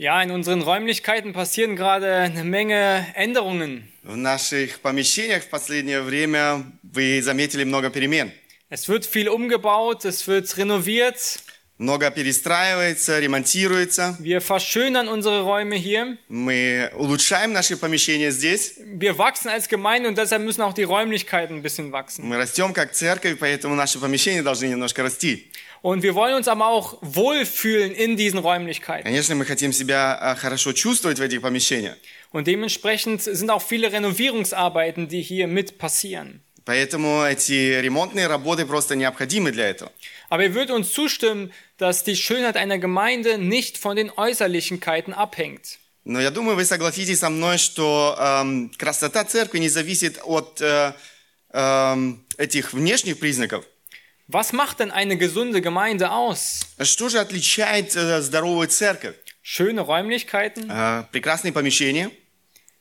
Ja, in unseren Räumlichkeiten passieren gerade eine Menge Änderungen. В наших помещениях в последнее время вы заметили много перемен. Es wird viel umgebaut, es wird renoviert. Много перестраивается, ремонтируется. Wir verschönern unsere Räume hier. Мы улучшаем наши помещения здесь. Wir wachsen als Gemeinde und deshalb müssen auch die Räumlichkeiten ein bisschen wachsen. Мы растем как церковь, поэтому наши помещения должны немножко расти. Und wir wollen uns aber auch wohlfühlen in diesen Räumlichkeiten. Конечно, мы хотим себя а, хорошо чувствовать в этих помещениях. Und dementsprechend sind auch viele Renovierungsarbeiten, die hier mit passieren. Поэтому эти ремонтные работы просто необходимы для этого. Aber ihr würdet uns zustimmen, dass die Schönheit einer Gemeinde nicht von den Äußerlichkeiten abhängt. Но я думаю, вы согласитесь со мной, что эм, красота церкви не зависит от э, эм, этих внешних признаков. Was macht denn eine gesunde Gemeinde aus? Что же отличает э, здоровую церковь? Schöne Räumlichkeiten? Э, прекрасные помещения.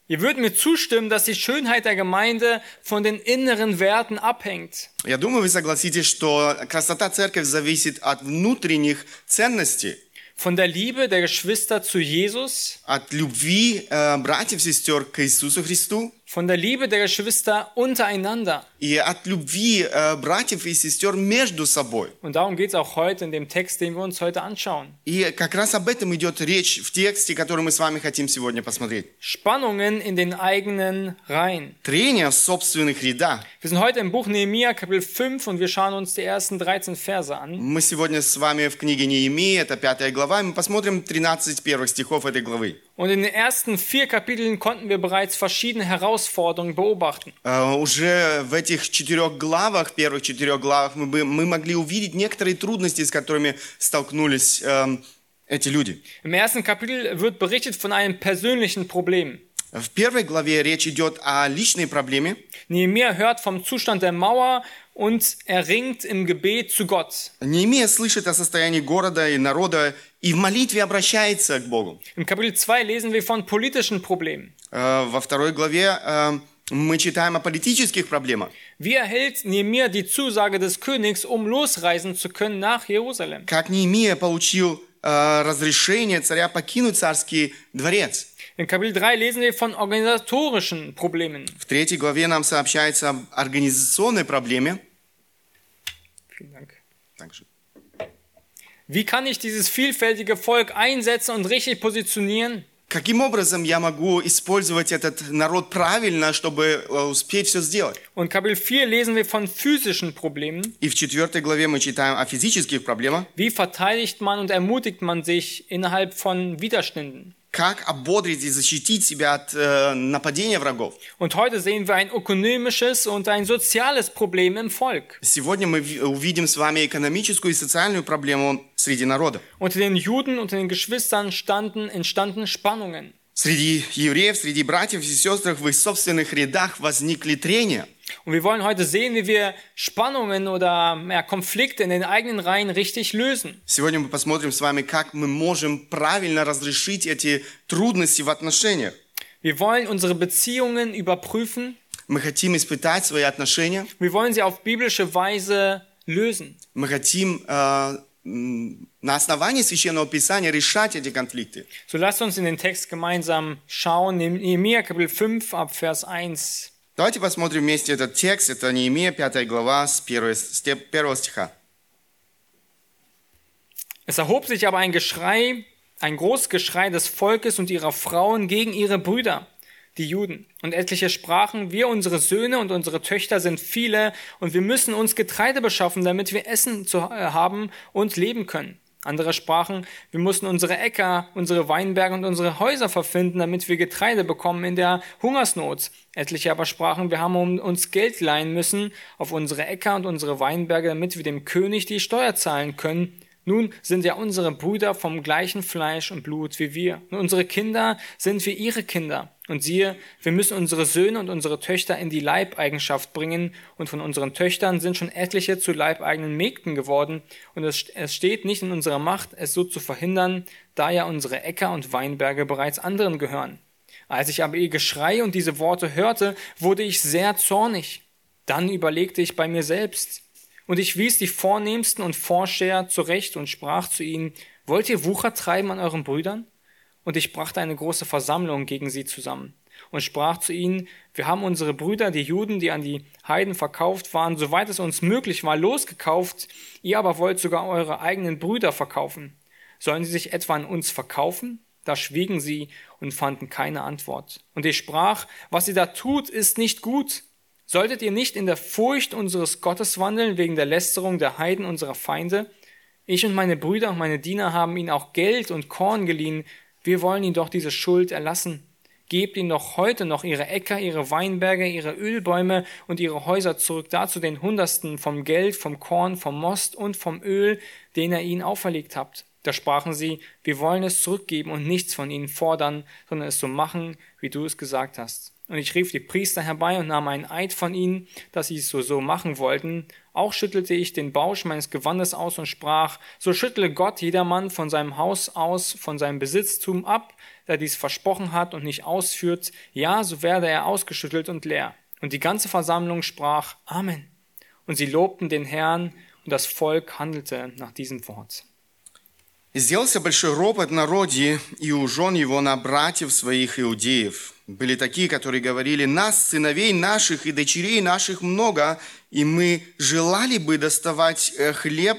Ihr würdet mir zustimmen, dass die Schönheit der Gemeinde von den inneren Werten abhängt. Я думаю, вы согласитесь, что красота церкви зависит от внутренних ценностей, Von der Liebe der Geschwister zu Jesus, от любви э, братьев и сестер к Иисусу Христу von der Liebe der Geschwister untereinander. И от любви э, братьев и сестер между собой. Und darum geht es auch heute in dem Text, den wir uns heute anschauen. И как раз об этом идет речь в тексте, который мы с вами хотим сегодня посмотреть. Spannungen in den eigenen Reihen. Трение в собственных рядах. Wir sind heute im Buch Nehemia, Kapitel 5, und wir schauen uns die ersten 13 Verse an. Мы сегодня с вами в книге Неемии, это пятая глава, и мы посмотрим 13 первых стихов этой главы. Und in den ersten vier Kapiteln konnten wir bereits verschiedene Herausforderungen beobachten. Э, Уже в этих четырех главах, первых четырех главах, мы, бы- мы могли увидеть некоторые трудности, с которыми столкнулись эм, эти люди. Im ersten Kapitel wird berichtet von einem persönlichen Problem. В первой главе речь идет о личной проблеме. Nehemia hört vom Zustand der Mauer und er ringt im Gebet zu Gott. Неемия слышит о состоянии города и народа и в молитве обращается к Богу. Im Kapitel 2 lesen wir von politischen Problemen. Э, Во второй главе э, мы читаем о политических проблемах. Wie erhält Nehemia die Zusage des Königs, um losreisen zu können nach Jerusalem? Как Неемия получил э, разрешение царя покинуть царский дворец. In Kapitel 3 lesen wir von organisatorischen Problemen. В третьей главе нам сообщается об организационной проблеме. Vielen Dank. Dankeschön. Wie kann ich dieses vielfältige Volk einsetzen und richtig positionieren? Каким образом я могу использовать этот народ правильно, чтобы э, успеть все сделать? Und Kapitel 4 lesen wir von physischen Problemen. И в четвертой главе мы читаем о физических проблемах. Wie verteidigt man und ermutigt man sich innerhalb von Widerständen? Как ободрить и защитить себя от э, нападения врагов? Und heute sehen wir ein ökonomisches und ein soziales Problem im Volk. Сегодня мы ви- увидим с вами экономическую и социальную проблему среди народа. Unter den Juden und den Geschwistern standen, entstanden Spannungen. Среди евреев, среди братьев и сестер в их собственных рядах возникли трения. Und wir wollen heute sehen, wie wir Spannungen oder ja, Konflikte in den eigenen Reihen richtig lösen. Сегодня мы посмотрим с вами, как мы можем правильно разрешить эти трудности в отношениях. Wir wollen unsere Beziehungen überprüfen. Мы хотим испытать свои отношения. Wir wollen sie auf biblische Weise lösen. Мы хотим э, м, на основании Священного Писания решать эти конфликты. So lasst uns in den Text gemeinsam schauen. Nehemiah Kapitel 5 ab Vers 1. Давайте посмотрим вместе этот текст. Это Неемия, 5 глава, с 1, с те- первого стиха. Es erhob sich aber ein Geschrei, ein großes Geschrei des Volkes und ihrer Frauen gegen ihre Brüder, die Juden. Und etliche sprachen, wir, unsere Söhne und unsere Töchter sind viele und wir müssen uns Getreide beschaffen, damit wir Essen zu äh, haben und leben können. Andere sprachen, wir mussten unsere Äcker, unsere Weinberge und unsere Häuser verfinden, damit wir Getreide bekommen in der Hungersnot. Etliche aber sprachen, wir haben uns Geld leihen müssen auf unsere Äcker und unsere Weinberge, damit wir dem König die Steuer zahlen können. Nun sind ja unsere Brüder vom gleichen Fleisch und Blut wie wir. Und unsere Kinder sind wie ihre Kinder. Und siehe, wir müssen unsere Söhne und unsere Töchter in die Leibeigenschaft bringen. Und von unseren Töchtern sind schon etliche zu leibeigenen Mägden geworden. Und es, es steht nicht in unserer Macht, es so zu verhindern, da ja unsere Äcker und Weinberge bereits anderen gehören. Als ich aber ihr Geschrei und diese Worte hörte, wurde ich sehr zornig. Dann überlegte ich bei mir selbst. Und ich wies die Vornehmsten und Vorsteher zurecht und sprach zu ihnen, wollt ihr Wucher treiben an euren Brüdern? Und ich brachte eine große Versammlung gegen sie zusammen und sprach zu ihnen, wir haben unsere Brüder, die Juden, die an die Heiden verkauft waren, soweit es uns möglich war, losgekauft, ihr aber wollt sogar eure eigenen Brüder verkaufen. Sollen sie sich etwa an uns verkaufen? Da schwiegen sie und fanden keine Antwort. Und ich sprach, was ihr da tut, ist nicht gut. Solltet ihr nicht in der Furcht unseres Gottes wandeln, wegen der Lästerung der Heiden unserer Feinde? Ich und meine Brüder und meine Diener haben ihnen auch Geld und Korn geliehen. Wir wollen ihnen doch diese Schuld erlassen. Gebt ihnen doch heute noch ihre Äcker, ihre Weinberge, ihre Ölbäume und ihre Häuser zurück, dazu den Hundertsten vom Geld, vom Korn, vom Most und vom Öl, den ihr ihnen auferlegt habt. Da sprachen sie, wir wollen es zurückgeben und nichts von ihnen fordern, sondern es so machen, wie du es gesagt hast. Und ich rief die Priester herbei und nahm einen Eid von ihnen, dass sie es so, so machen wollten. Auch schüttelte ich den Bausch meines Gewandes aus und sprach, so schüttle Gott jedermann von seinem Haus aus, von seinem Besitztum ab, der dies versprochen hat und nicht ausführt. Ja, so werde er ausgeschüttelt und leer. Und die ganze Versammlung sprach, Amen. Und sie lobten den Herrn und das Volk handelte nach diesem Wort. И сделался большой ропот в народе, и у жен его на братьев своих иудеев. Были такие, которые говорили, нас, сыновей наших и дочерей наших много, и мы желали бы доставать э, хлеб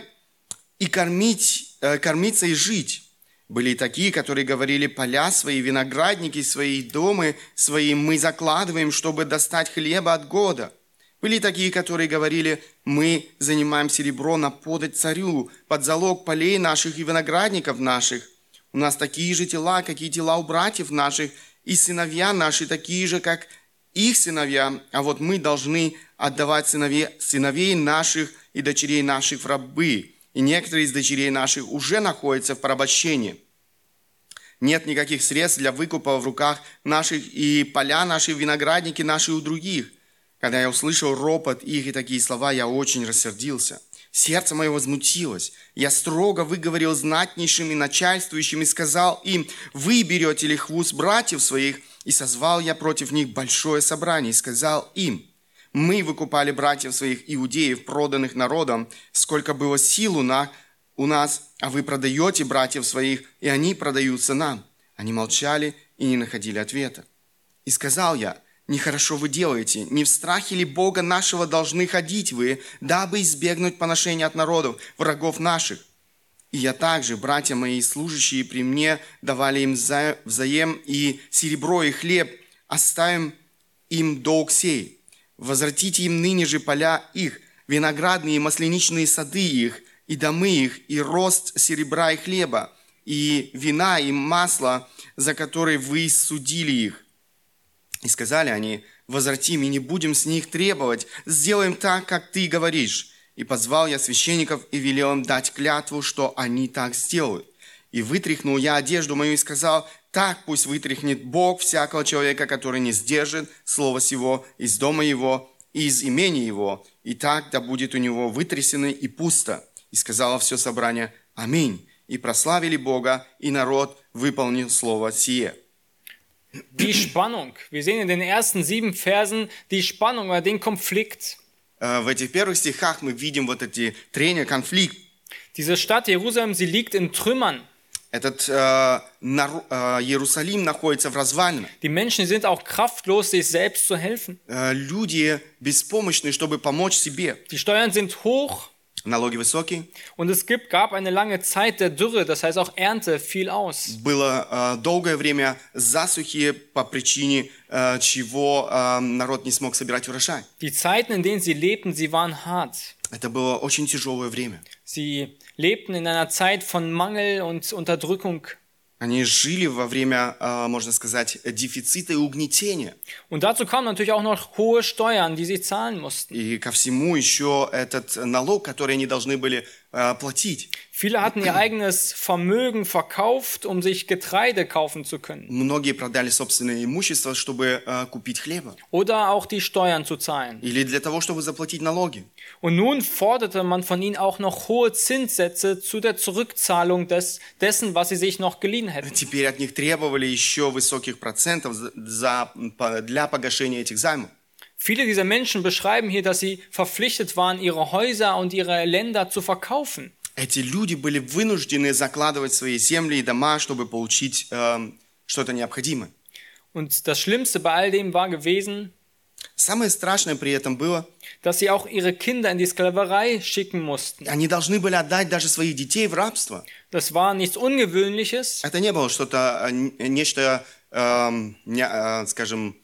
и кормить, э, кормиться и жить. Были и такие, которые говорили, поля свои, виноградники свои, дома свои мы закладываем, чтобы достать хлеба от года. Были такие, которые говорили, мы занимаем серебро на подать царю, под залог полей наших и виноградников наших. У нас такие же тела, какие тела у братьев наших, и сыновья наши такие же, как их сыновья, а вот мы должны отдавать сыновей, сыновей наших и дочерей наших в рабы. И некоторые из дочерей наших уже находятся в порабощении. Нет никаких средств для выкупа в руках наших, и поля наши, виноградники наши у других. Когда я услышал ропот их и такие слова, я очень рассердился. Сердце мое возмутилось. Я строго выговорил знатнейшим и начальствующим и сказал им, вы берете лихву с братьев своих, и созвал я против них большое собрание, и сказал им, мы выкупали братьев своих иудеев, проданных народом, сколько было сил на, у нас, а вы продаете братьев своих, и они продаются нам. Они молчали и не находили ответа. И сказал я, Нехорошо вы делаете. Не в страхе ли Бога нашего должны ходить вы, дабы избегнуть поношения от народов, врагов наших? И я также, братья мои, служащие при мне, давали им вза взаем и серебро, и хлеб, оставим им долг сей. Возвратите им ныне же поля их, виноградные и масляничные сады их, и домы их, и рост серебра и хлеба, и вина и масла, за которые вы судили их и сказали они, возвратим и не будем с них требовать, сделаем так, как ты говоришь. И позвал я священников и велел им дать клятву, что они так сделают. И вытряхнул я одежду мою и сказал, так пусть вытряхнет Бог всякого человека, который не сдержит слово сего из дома его и из имени его, и так да будет у него вытрясено и пусто. И сказала все собрание, аминь. И прославили Бога, и народ выполнил слово сие. Die Spannung. Wir sehen in den ersten sieben Versen die Spannung oder den Konflikt. Э, В этих первых стихах мы видим вот эти трения, конфликт. Diese Stadt Jerusalem, sie liegt in Trümmern. Этот э, нар- э, Иерусалим находится в развалинах. Die Menschen sind auch kraftlos, sich selbst zu helfen. Э, люди беспомощны, чтобы помочь себе. Die Steuern sind hoch Налоги высокие. und es gibt, gab eine lange Zeit der Dürre, das heißt auch Ernte fiel aus. Было э, долгое время засухи по причине э, чего э, народ не смог собирать урожай. Die Zeiten, in denen sie lebten, sie waren hart. Это было очень тяжелое время. Sie lebten in einer Zeit von Mangel und Unterdrückung. Они жили во время, э, можно сказать, дефицита и угнетения. Und dazu kamen natürlich auch noch hohe Steuern, die sie zahlen mussten. И ко всему еще этот налог, который они должны были платить. Viele hatten ihr eigenes Vermögen verkauft, um sich Getreide kaufen zu können. Многие продали собственное имущество, чтобы э, купить хлеба. Oder auch die Steuern zu zahlen. Или для того, чтобы заплатить налоги. Und nun forderte man von ihnen auch noch hohe Zinssätze zu der Zurückzahlung des, dessen, was sie sich noch geliehen hätten. Теперь от них требовали еще высоких процентов за, за- по- для погашения этих займов. Viele dieser Menschen beschreiben hier, dass sie verpflichtet waren, ihre Häuser und ihre Länder zu verkaufen. Эти люди были вынуждены закладывать свои земли и дома, чтобы получить эм, что-то необходимое. Und das Schlimmste bei all dem war gewesen, Самое страшное при этом было, dass sie auch ihre Kinder in die Sklaverei schicken mussten. они должны были отдать даже своих детей в рабство. Das war nichts Ungewöhnliches, Это не было что-то, э, н- нечто, эм, не- э, скажем,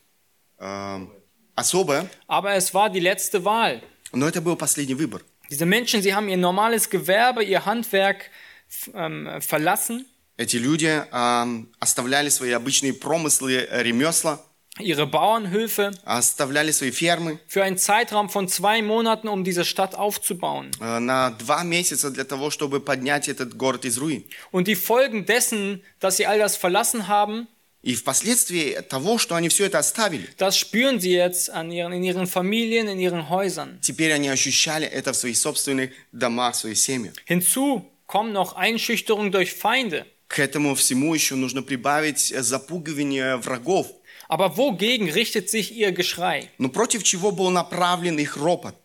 эм, особое, aber es war die letzte Wahl. но это был последний выбор. Diese Menschen, sie haben ihr normales Gewerbe, ihr Handwerk f- ähm, verlassen, Эти люди эм, оставляли свои обычные промыслы, э, ремесла, ihre Bauernhöfe оставляли свои фермы für einen Zeitraum von zwei Monaten, um diese Stadt aufzubauen. э, на два месяца для того, чтобы поднять этот город из руин. Und die Folgen dessen, dass sie all das verlassen haben, И впоследствии того, что они все это оставили, das spüren sie jetzt an ihren, in ihren Familien, in ihren Häusern. теперь они ощущали это в своих собственных домах, в своих семьях. Hinzu kommen noch Einschüchterung durch Feinde. К этому всему еще нужно прибавить э, запугивание врагов. Aber wogegen richtet sich ihr Geschrei? Но против чего был направлен их ропот?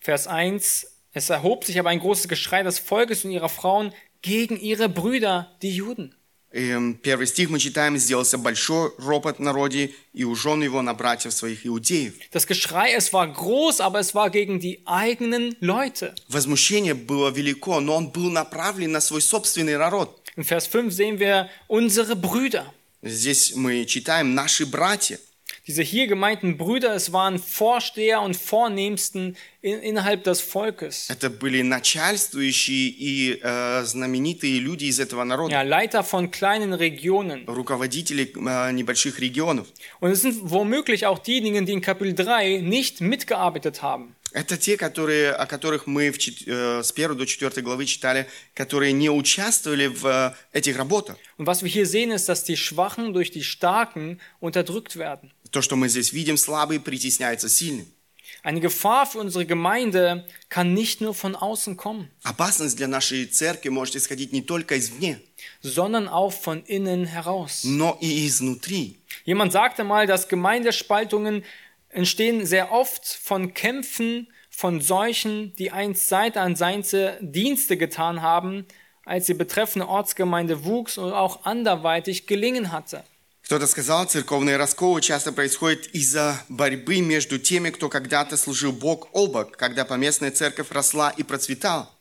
Vers 1. Es erhob sich aber ein großes Geschrei des Volkes und ihrer Frauen gegen ihre Brüder, die Juden. Эм, Первый стих мы читаем, «Сделался большой ропот народе, и у жен его на братьев своих иудеев». Das Geschrei, es war groß, aber es war gegen die eigenen Leute. Возмущение было велико, но он был направлен на свой собственный народ. In Vers 5 sehen wir unsere Brüder. Здесь мы читаем «наши братья». Diese hier gemeinten Brüder, es waren Vorsteher und Vornehmsten in, innerhalb des Volkes. Это были начальствующие и э, знаменитые люди из этого народа, Ja, Leiter von kleinen Regionen. руководители э, небольших регионов. Und es sind womöglich auch diejenigen, die in Kapitel 3 nicht mitgearbeitet haben. Это те, которые, о которых мы в чет- э, с 1 до 4 главы читали, которые не участвовали в э, этих работах. Und was wir hier sehen, ist, dass die Schwachen durch die Starken unterdrückt werden. То, что мы здесь видим, слабый притесняется сильным. Eine Gefahr für unsere Gemeinde kann nicht nur von außen kommen, Опасность для нашей церкви может исходить не только извне, sondern auch von innen heraus. но и изнутри. Jemand sagte mal, dass Gemeindespaltungen entstehen sehr oft von Kämpfen, von solchen, die einst Seite an Seite Dienste getan haben, als die betreffende Ortsgemeinde wuchs und auch anderweitig gelingen hatte. Кто-то сказал, церковные расколы часто происходят из-за борьбы между теми, кто когда-то служил Бог о бок, когда поместная церковь росла и процветала.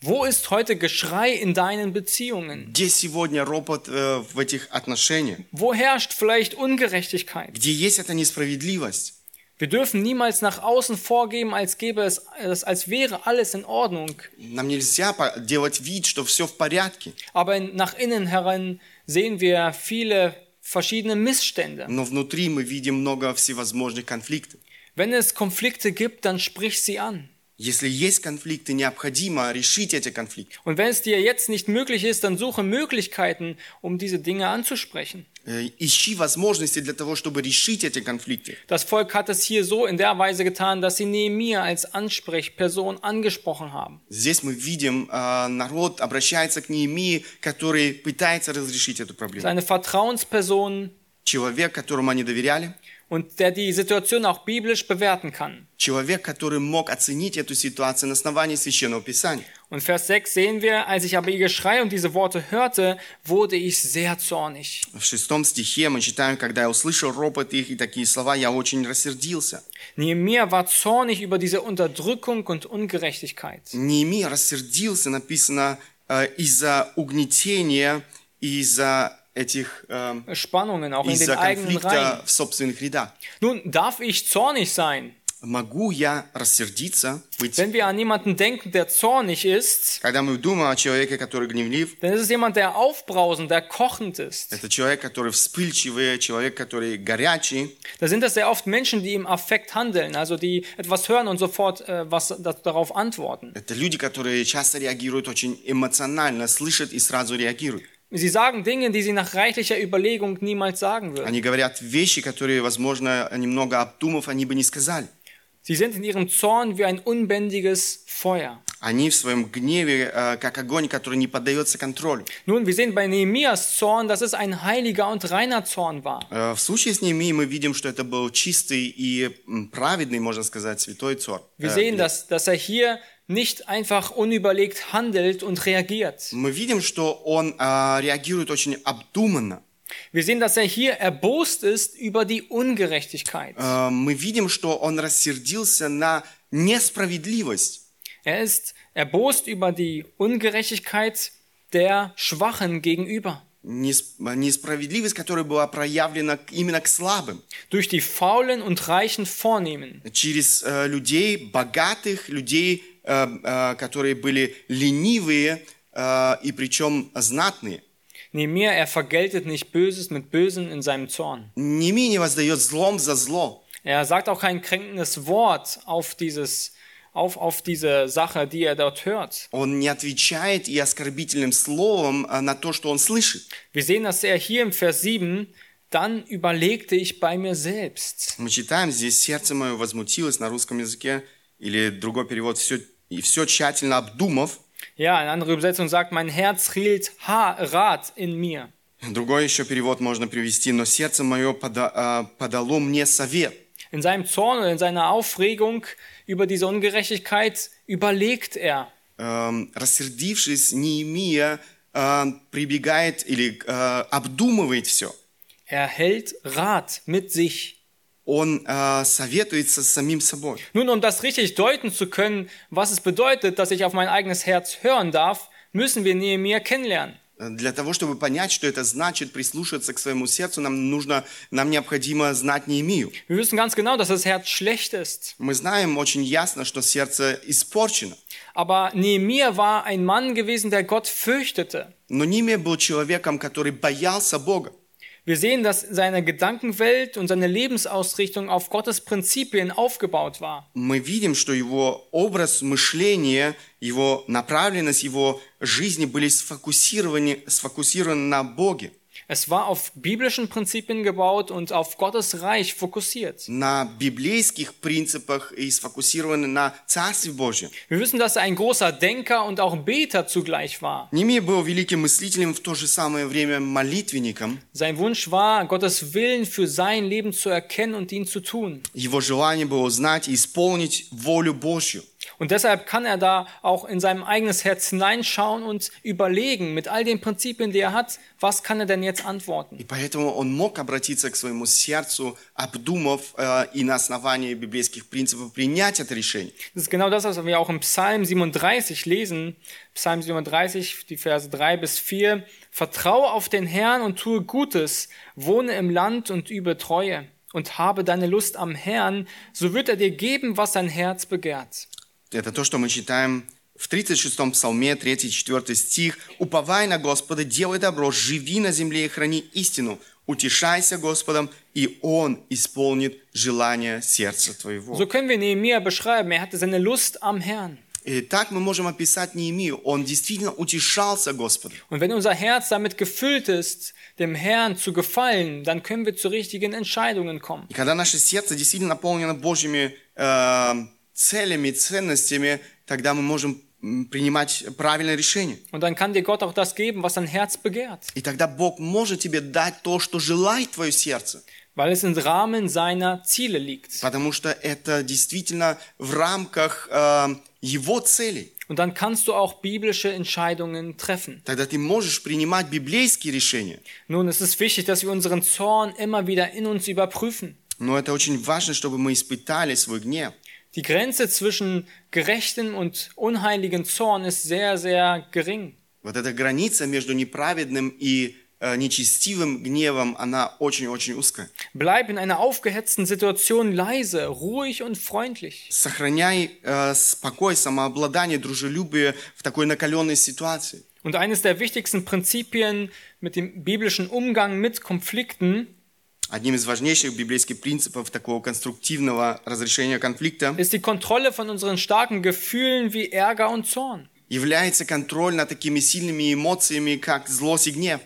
Wo ist heute Geschrei in deinen Beziehungen? Где сегодня ропот э, в этих отношениях? Wo herrscht vielleicht Ungerechtigkeit? Где есть эта несправедливость? Wir dürfen niemals nach außen vorgeben, als gäbe es, als, wäre alles in Ordnung. Нам нельзя делать вид, что все в порядке, Aber nach innen heran sehen wir viele verschiedene Missstände. но внутри мы видим много всевозможных конфликтов. Wenn es Konflikte gibt, dann sprich sie an. Если есть конфликты, необходимо решить эти конфликты. Und wenn es dir jetzt nicht möglich ist, dann suche Möglichkeiten, um diese Dinge anzusprechen. Э, Ищи возможности для того, чтобы решить эти конфликты. Das Volk hat es hier so in der Weise getan, dass sie Nehemia als Ansprechperson angesprochen haben. Здесь мы видим, э, народ обращается к Неемии, который пытается разрешить эту проблему. eine Vertrauensperson Человек, которому они доверяли, und der die Situation auch biblisch bewerten kann. человек, который мог оценить эту ситуацию на основании Священного Писания. Und Vers 6 sehen wir, als ich aber ihr Geschrei und diese Worte hörte, wurde ich sehr zornig. В шестом стихе мы читаем, когда я услышал ропот их и такие слова, я очень рассердился. Nehemia war zornig über diese Unterdrückung und Ungerechtigkeit. Неемия рассердился, написано, э, из-за угнетения, из-за этих, э, Spannungen auch in den из-за eigenen Reihen. конфликта в собственных рядах. Nun, darf ich zornig sein? Могу я рассердиться, быть, Wenn wir an jemanden denken, der zornig ist, когда мы думаем о человеке, который гневлив, dann ist es jemand, der aufbrausend, der kochend ist. это человек, который вспыльчивый, человек, который горячий, Da sind das sehr oft Menschen, die im Affekt handeln, also die etwas hören und sofort äh, was da, darauf antworten. это люди, которые часто реагируют очень эмоционально, слышат и сразу реагируют. Sie sagen Dinge, die sie nach reichlicher Überlegung niemals sagen würden. Они говорят вещи, которые, возможно, немного обдумав, они бы не сказали. Sie sind in ihrem Zorn wie ein unbändiges Feuer. Они в своем гневе, э, как огонь, который не поддается контролю. Nun, wir sehen bei Nehemias Zorn, dass es ein heiliger und reiner Zorn war. Э, В случае с Неемией мы видим, что это был чистый и м, праведный, можно сказать, святой цор. Wir Э, sehen, dass, dass er hier nicht einfach unüberlegt handelt und reagiert. Мы видим, что он а, реагирует очень обдуманно. Wir sehen, dass er hier erbost ist über die Ungerechtigkeit. А, Мы видим, что он рассердился на несправедливость. Er ist erbost über die Ungerechtigkeit der Schwachen gegenüber. Нес- Несправедливость, которая была проявлена к- именно к слабым. Durch die faulen und reichen Vornehmen. Через э, людей, богатых, людей, э, э, которые были ленивые э, и причем знатные. Nehemiah, er vergeltet nicht Böses mit Bösen in seinem Zorn. Ними не воздает злом за зло. Er sagt auch kein kränkendes Wort auf, dieses, auf, auf diese Sache, die er dort hört. Он не отвечает и оскорбительным словом э, на то, что он слышит. Wir sehen, dass er hier im Vers 7, dann überlegte ich bei mir selbst. Мы читаем здесь «сердце мое возмутилось» на русском языке, или другой перевод «все, и все тщательно обдумав». Ja, eine andere Übersetzung sagt, mein Herz hielt ha Rat in mir. Другой еще перевод можно привести «но сердце мое пода- а, подало мне совет». In seinem Zorn oder in seiner Aufregung über diese Ungerechtigkeit überlegt er. Эм, рассердившись, Неемия э, прибегает или э, обдумывает все. Er hält Rat mit sich. Он э, советуется с самим собой. Nun, um das richtig deuten zu können, was es bedeutet, dass ich auf mein eigenes Herz hören darf, müssen wir Nehemiah kennenlernen. Э, Для того, чтобы понять, что это значит прислушаться к своему сердцу, нам нужно, нам необходимо знать Неемию. Wir wissen ganz genau, dass das Herz schlecht ist. Мы знаем очень ясно, что сердце испорчено. Aber Nehemiah war ein Mann gewesen, der Gott fürchtete. Но Немия был человеком, который боялся Бога. Wir sehen, dass seine Gedankenwelt und seine Lebensausrichtung auf Gottes Prinzipien aufgebaut war. Мы видим, что его образ мышления, его направленность, его жизни были сфокусированы, сфокусированы на Боге. Es war auf biblischen Prinzipien gebaut und auf Gottes Reich fokussiert. на библейских принципах и сфокусированы на Царстве Божьем. Wir wissen, dass er ein großer Denker und auch Beter zugleich war. Немия был великим мыслителем, в то же самое время молитвенником. Sein Wunsch war, Gottes Willen für sein Leben zu erkennen und ihn zu tun. Его желание было узнать и исполнить волю Божью. Und deshalb kann er da auch in sein eigenes Herz hineinschauen und überlegen, mit all den Prinzipien, die er hat, was kann er denn jetzt antworten? И поэтому он мог обратиться к своему сердцу, обдумав э, и на основании библейских принципов принять это решение. Das ist genau das, was wir auch im Psalm 37 lesen. Psalm 37, die Verse 3 bis 4. Vertraue auf den Herrn und tue Gutes, wohne im Land und übe Treue und habe deine Lust am Herrn, so wird er dir geben, was dein Herz begehrt. Это то, что мы читаем в 36-м псалме, 3-4 стих. «Уповай на Господа, делай добро, живи на земле и храни истину. Утешайся Господом, и Он исполнит желание сердца твоего». So können wir Nehemiah beschreiben. Er hatte seine Lust am Herrn. И так мы можем описать Неемию. Он действительно утешался Господом. Und wenn unser Herz damit gefüllt ist, dem Herrn zu gefallen, dann können wir zu richtigen Entscheidungen kommen. И когда наше сердце действительно наполнено Божьими э, целями, ценностями, тогда мы можем принимать правильное решение. Und dann kann dir Gott auch das geben, was dein Herz begehrt, И тогда Бог может тебе дать то, что желает твое сердце. weil es im Rahmen seiner Ziele liegt. Потому что это действительно в рамках э, Его целей. Und dann kannst du auch biblische Entscheidungen treffen. Тогда ты можешь принимать библейские решения. Nun, es ist wichtig, dass wir unseren Zorn immer wieder in uns überprüfen. Но это очень важно, чтобы мы испытали свой гнев. Die Grenze zwischen gerechtem und unheiligen Zorn ist sehr, sehr gering. Вот эта граница между неправедным и э, нечестивым гневом, она очень-очень узкая. Bleib in einer aufgehetzten Situation leise, ruhig und freundlich. Сохраняй э, спокой, самообладание, дружелюбие в такой накаленной ситуации. Und eines der wichtigsten Prinzipien mit dem biblischen Umgang mit Konflikten Одним из важнейших библейских принципов такого конструктивного разрешения конфликта ist die Kontrolle von unseren starken Gefühlen wie Ärger und Zorn. является контроль над такими сильными эмоциями, как злость и гнев.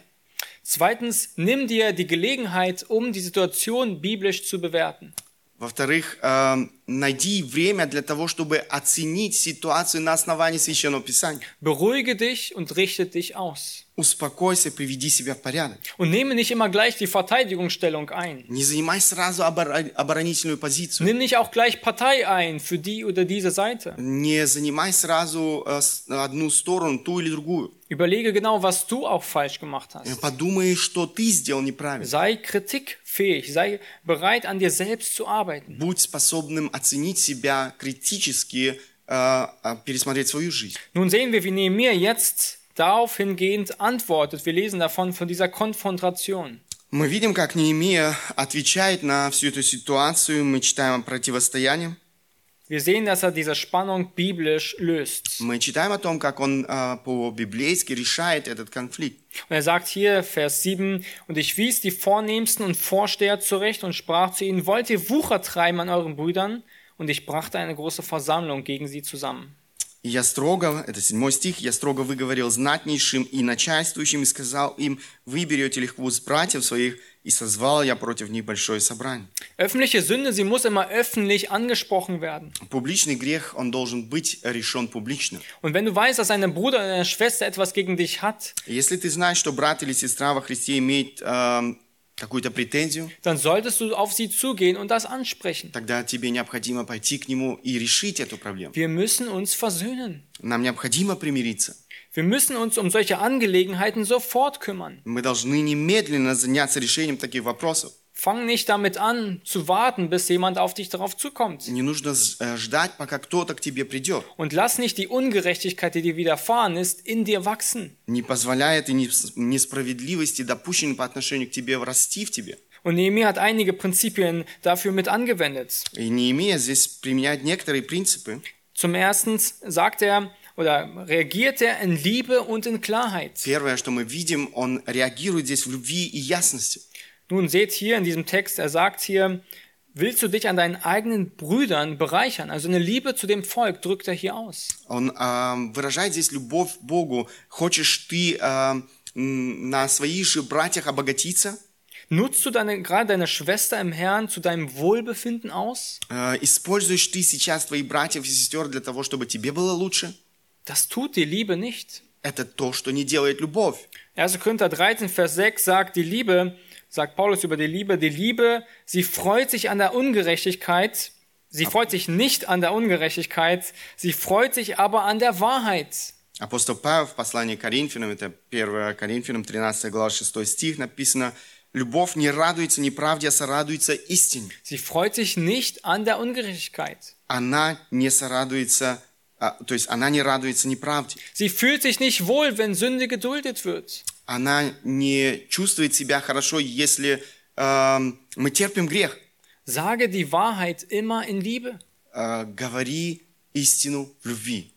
Zweitens, nimm dir die Gelegenheit, um die Situation biblisch zu bewerten. Во-вторых, э, найди время для того, чтобы оценить ситуацию на основании Священного Писания. Beruhige dich und richte dich aus. Успокойся, приведи себя в порядок. Und nehme nicht immer gleich die Verteidigungsstellung ein. Не занимай сразу оборо- оборонительную позицию. Nimm nicht auch gleich Partei ein für die oder diese Seite. Не занимай сразу э, с- одну сторону, ту или другую. Überlege genau, was du auch falsch gemacht hast. Подумай, что ты сделал неправильно. Sei kritikfähig, sei bereit, an dir selbst zu arbeiten. Будь способным оценить себя критически, э, э, пересмотреть свою жизнь. Nun sehen wir, wie Nehemiah jetzt darauf hingehend antwortet. Wir lesen davon, von dieser Konfrontation. Мы видим, как Неемия отвечает на всю эту ситуацию. Мы читаем о противостоянии. Wir sehen, dass er diese Spannung biblisch löst. Мы читаем о том, как он э, по-библейски решает этот конфликт. Und er sagt hier, Vers 7, und ich wies die Vornehmsten und Vorsteher zurecht und sprach zu ihnen, wollt ihr Wucher treiben an euren Brüdern? Und ich brachte eine große Versammlung gegen sie zusammen. И я строго, это седьмой стих, я строго выговорил знатнейшим и начальствующим и сказал им, вы берете легко с братьев своих, и созвал я против них большое собрание. Öffentliche Sünde, sie muss immer öffentlich angesprochen werden. Публичный грех, он должен быть решен публично. Und wenn du weißt, dass ein Bruder oder eine Schwester etwas gegen dich hat, Если ты знаешь, что брат или сестра во Христе имеет эм, какую-то претензию, dann solltest du auf sie zugehen und das ansprechen. тогда тебе необходимо пойти к нему и решить эту проблему. Wir müssen uns versöhnen. Нам необходимо примириться. Wir müssen uns um solche Angelegenheiten sofort kümmern. Мы должны немедленно заняться решением таких вопросов. Fang nicht damit an, zu warten, bis jemand auf dich darauf zukommt. Не нужно э, ждать, пока кто-то к тебе придет. Und lass nicht die Ungerechtigkeit, die dir widerfahren ist, in dir wachsen. Не позволяя этой нес- несправедливости, допущенной по отношению к тебе, расти в тебе. Und Nehemiah hat einige Prinzipien dafür mit angewendet. И не имея здесь применять некоторые принципы, Zum ersten sagt er oder reagiert er in Liebe und in Klarheit. первое, что мы видим, он реагирует здесь в любви и ясности. Nun seht hier in diesem Text, er sagt hier, willst du dich an deinen eigenen Brüdern bereichern? Also eine Liebe zu dem Volk drückt er hier aus. Он э, выражает здесь любовь к Богу. Хочешь ты э, м, на своих же братьях обогатиться? Nutzt du deine, gerade deine Schwester im Herrn zu deinem Wohlbefinden aus? Э, используешь ты сейчас твоих братьев и сестер для того, чтобы тебе было лучше? Das tut die Liebe nicht. Это то, что не делает любовь. 1. Korinther 13, Vers 6 sagt, die Liebe, sagt Paulus über die Liebe, die Liebe, sie freut sich an der Ungerechtigkeit, sie freut sich nicht an der Ungerechtigkeit, sie freut sich aber an der Wahrheit. Апостол Павел в послании к Коринфянам, это 1 Коринфянам, 13 глава, 6 стих, написано, «Любовь не радуется неправде, а сорадуется истине». Sie freut sich nicht an der Ungerechtigkeit. Она не сорадуется, а, то есть она не радуется неправде. Sie fühlt sich nicht wohl, wenn Sünde geduldet wird. Она не чувствует себя хорошо, если эм, мы терпим грех. Sage die Wahrheit immer in Liebe. Э, говори истину в любви.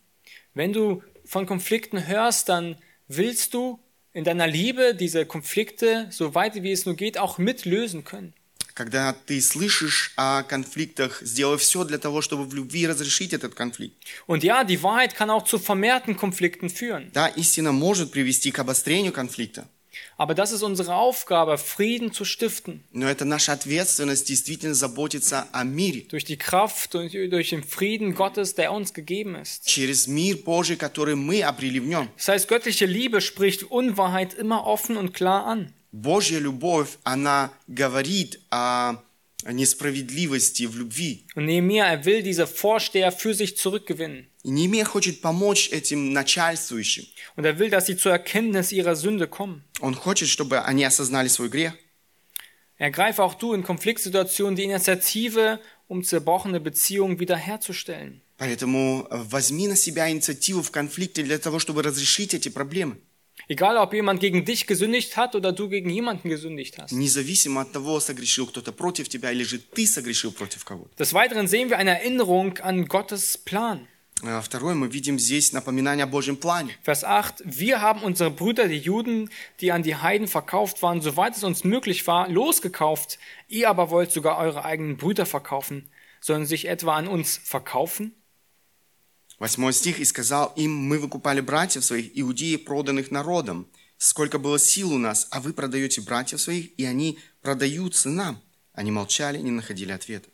Wenn du von Konflikten hörst, dann willst du in deiner Liebe diese Konflikte, so weit wie es nur geht, auch mitlösen können. Когда ты слышишь о конфликтах, сделай все для того, чтобы в любви разрешить этот конфликт. Und ja, die Wahrheit kann auch zu vermehrten Konflikten führen. Да, истина может привести к обострению конфликта, Aber das ist unsere Aufgabe, Frieden zu stiften. но это наша ответственность действительно заботиться о мире. Durch die Kraft und durch den Frieden Gottes, der uns gegeben ist. через мир Божий, который мы обрели в нем. Das heißt, göttliche Liebe spricht Unwahrheit immer offen und klar an. Божья любовь, она говорит о несправедливости в любви. Und Nehemiah, er will diese Vorsteher für sich zurückgewinnen. И Неемия хочет помочь этим начальствующим. Und er will, dass sie zur Erkenntnis ihrer Sünde kommen. Он хочет, чтобы они осознали свой грех. Ergreife auch du in Konfliktsituationen die Initiative, um zerbrochene Beziehungen wiederherzustellen. Поэтому э, возьми на себя инициативу в конфликте для того, чтобы разрешить эти проблемы. Egal, ob jemand gegen dich gesündigt hat oder du gegen jemanden gesündigt hast. Независимо от того, согрешил кто-то против тебя или же ты согрешил против кого-то. Des Weiteren sehen wir eine Erinnerung an Gottes Plan. А Второе, мы видим здесь напоминание о Божьем плане. Vers 8. Wir haben unsere Brüder, die Juden, die an die Heiden verkauft waren, soweit es uns möglich war, losgekauft. Ihr aber wollt sogar eure eigenen Brüder verkaufen. Sollen sie sich etwa an uns verkaufen? Восьмой стих. «И сказал им, мы выкупали братьев своих, иудеи, проданных народом. Сколько было сил у нас, а вы продаете братьев своих, и они продаются нам». Они молчали, не находили ответа.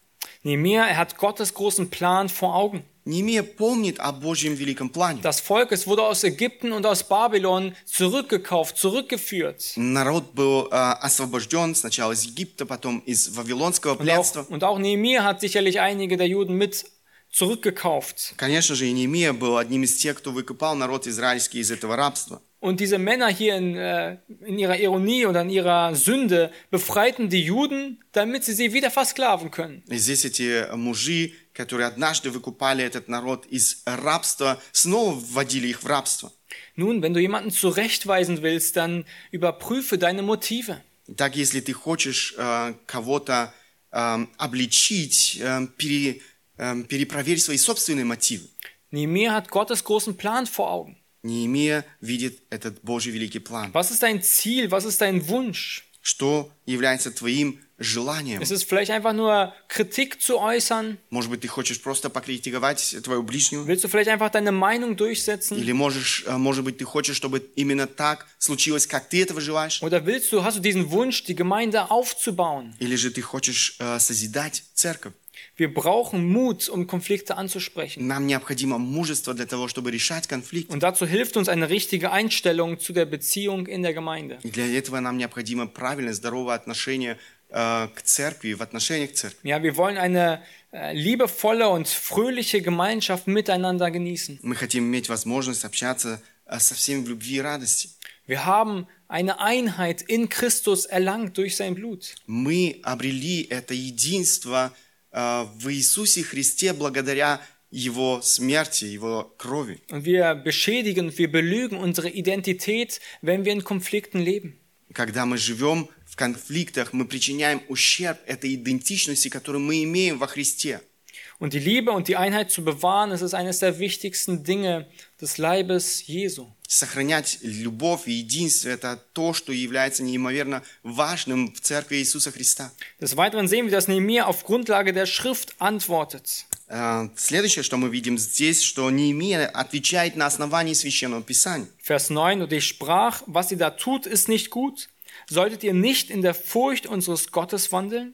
Nehemiah, er hat Gottes großen Plan vor Augen. Неемия помнит о Божьем великом плане. Das Volk, es wurde aus Ägypten und aus Babylon zurückgekauft, zurückgeführt. Народ был э, освобожден сначала из Египта, потом из вавилонского Und пленства. auch, und auch Nehemiah hat sicherlich einige der Juden mit zurückgekauft. Конечно же, и Неемия был одним из тех, кто выкупал народ израильский из этого рабства. Und diese Männer hier in, äh, in ihrer Ironie oder in ihrer Sünde befreiten die Juden, damit sie sie wieder versklaven können. И здесь эти мужи, которые однажды выкупали этот народ из рабства, снова вводили их в рабство. Nun, wenn du jemanden zurechtweisen willst, dann überprüfe deine Motive. Так, если ты хочешь э, кого-то э, обличить, э, пере- э, перепроверь свои собственные мотивы. Nehemiah hat Gottes großen Plan vor Augen. Неемия видит этот Божий великий план. Was ist dein Ziel? Was ist dein Wunsch? Что является твоим желанием? Ist es vielleicht einfach nur Kritik zu äußern? Может быть, ты хочешь просто покритиковать твою ближнюю? Willst du vielleicht einfach deine Meinung durchsetzen? Или можешь, э, может быть, ты хочешь, чтобы именно так случилось, как ты этого желаешь? Oder willst du, hast du diesen Wunsch, die Gemeinde aufzubauen? Или же ты хочешь э, созидать церковь? Wir brauchen Mut, um Konflikte anzusprechen. Нам необходимо мужество для того, чтобы решать конфликт. Und dazu hilft uns eine richtige Einstellung zu der Beziehung in der Gemeinde. И для этого нам необходимо правильное, здоровое отношение э, к церкви, в отношениях к церкви. Ja, wir wollen eine äh, liebevolle und fröhliche Gemeinschaft miteinander genießen. Мы хотим иметь возможность общаться э, со всеми в любви и радости. Wir haben eine Einheit in Christus erlangt durch sein Blut. Мы обрели это единство э, в Иисусе Христе благодаря Его смерти, Его крови. Und wir beschädigen und wir belügen unsere Identität, wenn wir in Konflikten leben. Когда мы живем в конфликтах, мы причиняем ущерб этой идентичности, которую мы имеем во Христе. Und die Liebe und die Einheit zu bewahren, das ist eines der wichtigsten Dinge des Leibes Jesu. Сохранять любовь и единство – это то, что является неимоверно важным в Церкви Иисуса Христа. Des Weiteren sehen wir, dass Nehemiah auf Grundlage der Schrift antwortet. Э, Следующее, что мы видим здесь, что Неемия отвечает на основании Священного Писания. Vers 9, und ich sprach, was ihr da tut, ist nicht gut. Solltet ihr nicht in der Furcht unseres Gottes wandeln?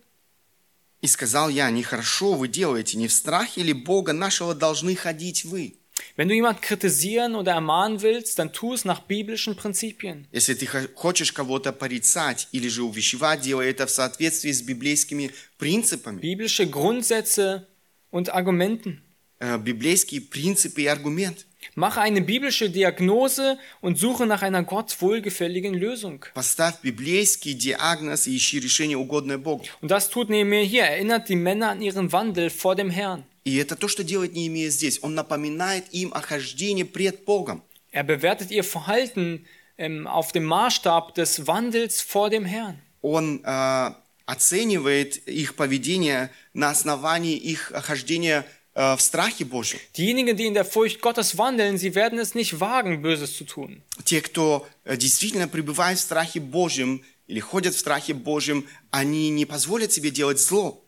«И сказал я, нехорошо вы делаете, не в страхе ли Бога нашего должны ходить вы?» Wenn du jemanden kritisieren oder ermahnen willst, dann tu es nach biblischen Prinzipien. Если ты хо- хочешь кого-то порицать или же увещевать, делай это в соответствии с библейскими принципами. Biblische Grundsätze und Argumenten. Э, Библейские принципы и аргументы. Mache eine biblische Diagnose und suche nach einer Gott wohlgefälligen Lösung. Поставь библейский диагноз и ищи решение, угодное Богу. Und das tut Nehemiah hier. Er erinnert die Männer an ihren Wandel vor dem Herrn. И это то, что делает Неемия здесь. Он напоминает им о хождении пред Богом. Er bewertet ihr Verhalten ähm, auf dem Maßstab des Wandels vor dem Herrn. Он э, оценивает их поведение на основании их хождения э, в страхе Божьем. Diejenigen, die in der Furcht Gottes wandeln, sie werden es nicht wagen, Böses zu tun. Те, кто э, действительно пребывает в страхе Божьем или ходят в страхе Божьем, они не позволят себе делать зло.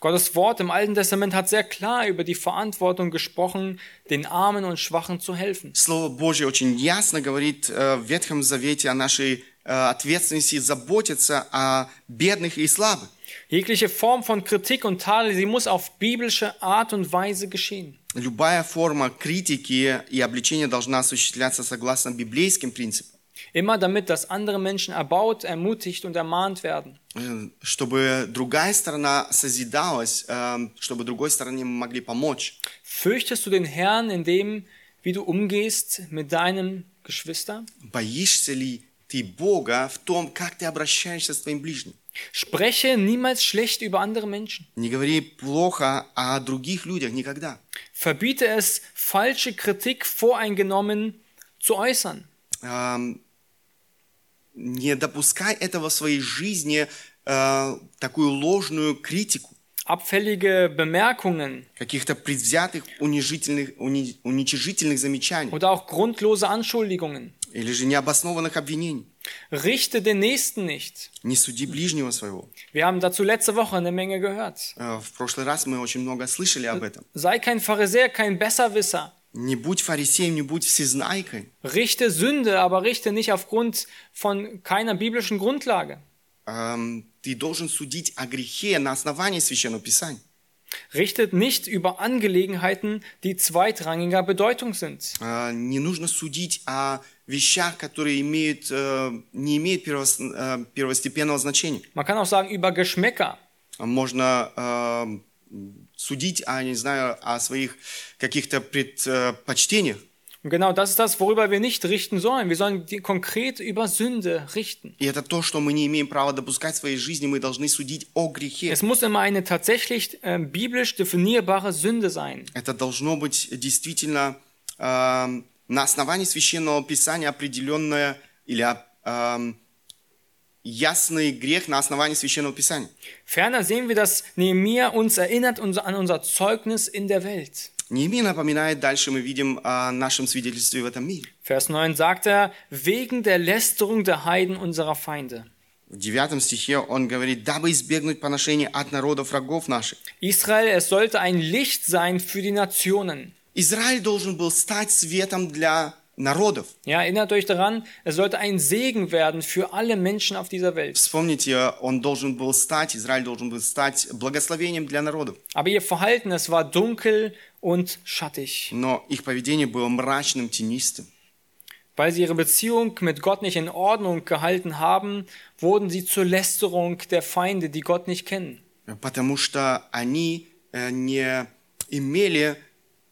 Gottes Wort im Alten Testament hat sehr klar über die Verantwortung gesprochen, den Armen und Schwachen zu helfen. Слово Божье очень ясно говорит э, в Ветхом Завете о нашей э, ответственности заботиться о бедных и слабых. Jegliche Form von Kritik und Tadel, sie muss auf biblische Art und Weise geschehen. Любая форма критики и обличения должна осуществляться согласно библейским принципам, Immer damit, dass andere Menschen erbaut, ermutigt und ermahnt werden. э, чтобы другая сторона созидалась, э, чтобы другой стороне мы могли помочь. Fürchtest du den Herrn in dem, wie du umgehst mit deinem Geschwister? Боишься ли ты Бога в том, как ты обращаешься с твоим ближним? Spreche niemals schlecht über andere Menschen. Не говори плохо о других людях никогда. Verbiete es, falsche Kritik voreingenommen zu äußern. Эм, Не допускай этого в своей жизни, э, такую ложную критику, Abfällige Bemerkungen каких-то предвзятых, унижительных, уни- уничижительных замечаний oder auch grundlose Anschuldigungen. или же необоснованных обвинений. Richte den Nächsten nicht. Не суди ближнего своего. Wir haben dazu letzte Woche eine Menge gehört. Э, В прошлый раз мы очень много слышали об этом. Sei kein Pharisäer, kein Besserwisser. Не будь фарисеем, не будь всезнайкой. Richte Sünde, aber richte nicht aufgrund von keiner biblischen Grundlage. Эм, Ты должен судить о грехе на основании Священного Писания. Richtet nicht über Angelegenheiten, die zweitrangiger Bedeutung sind. А, Не нужно судить о вещах, которые имеют, э, не имеют э, первостепенного значения. Man kann auch sagen über Geschmäcker. Можно э, судить, о, не знаю, о своих каких-то предпочтениях. Und genau das ist das, worüber wir nicht richten sollen. Wir sollen konkret über Sünde richten. И это то, что мы не имеем права допускать в своей жизни. Мы должны судить о грехе. Es muss immer eine tatsächlich äh, biblisch definierbare Sünde sein. Это должно быть действительно эм, на основании священного писания определенное или эм, ясный грех на основании священного писания. Ferner sehen wir, dass Nehemia uns erinnert unser- an unser Zeugnis in der Welt. Неемия напоминает, дальше мы видим о нашем свидетельстве в этом мире. Vers 9 sagt er, wegen der Lästerung der Heiden unserer Feinde. В девятом стихе он говорит, дабы избегнуть поношения от народов врагов наших. Israel, es sollte ein Licht sein für die Nationen. Израиль должен был стать светом для народов. Ja, erinnert euch daran, es sollte ein Segen werden für alle Menschen auf dieser Welt. Вспомните, он должен был стать, Израиль должен был стать благословением для народов. Aber ihr Verhalten, es war dunkel und schattig. Но их поведение было мрачным, тенистым. Weil sie ihre Beziehung mit Gott nicht in Ordnung gehalten haben, wurden sie zur Lästerung der Feinde, die Gott nicht kennen. потому что они э, не имели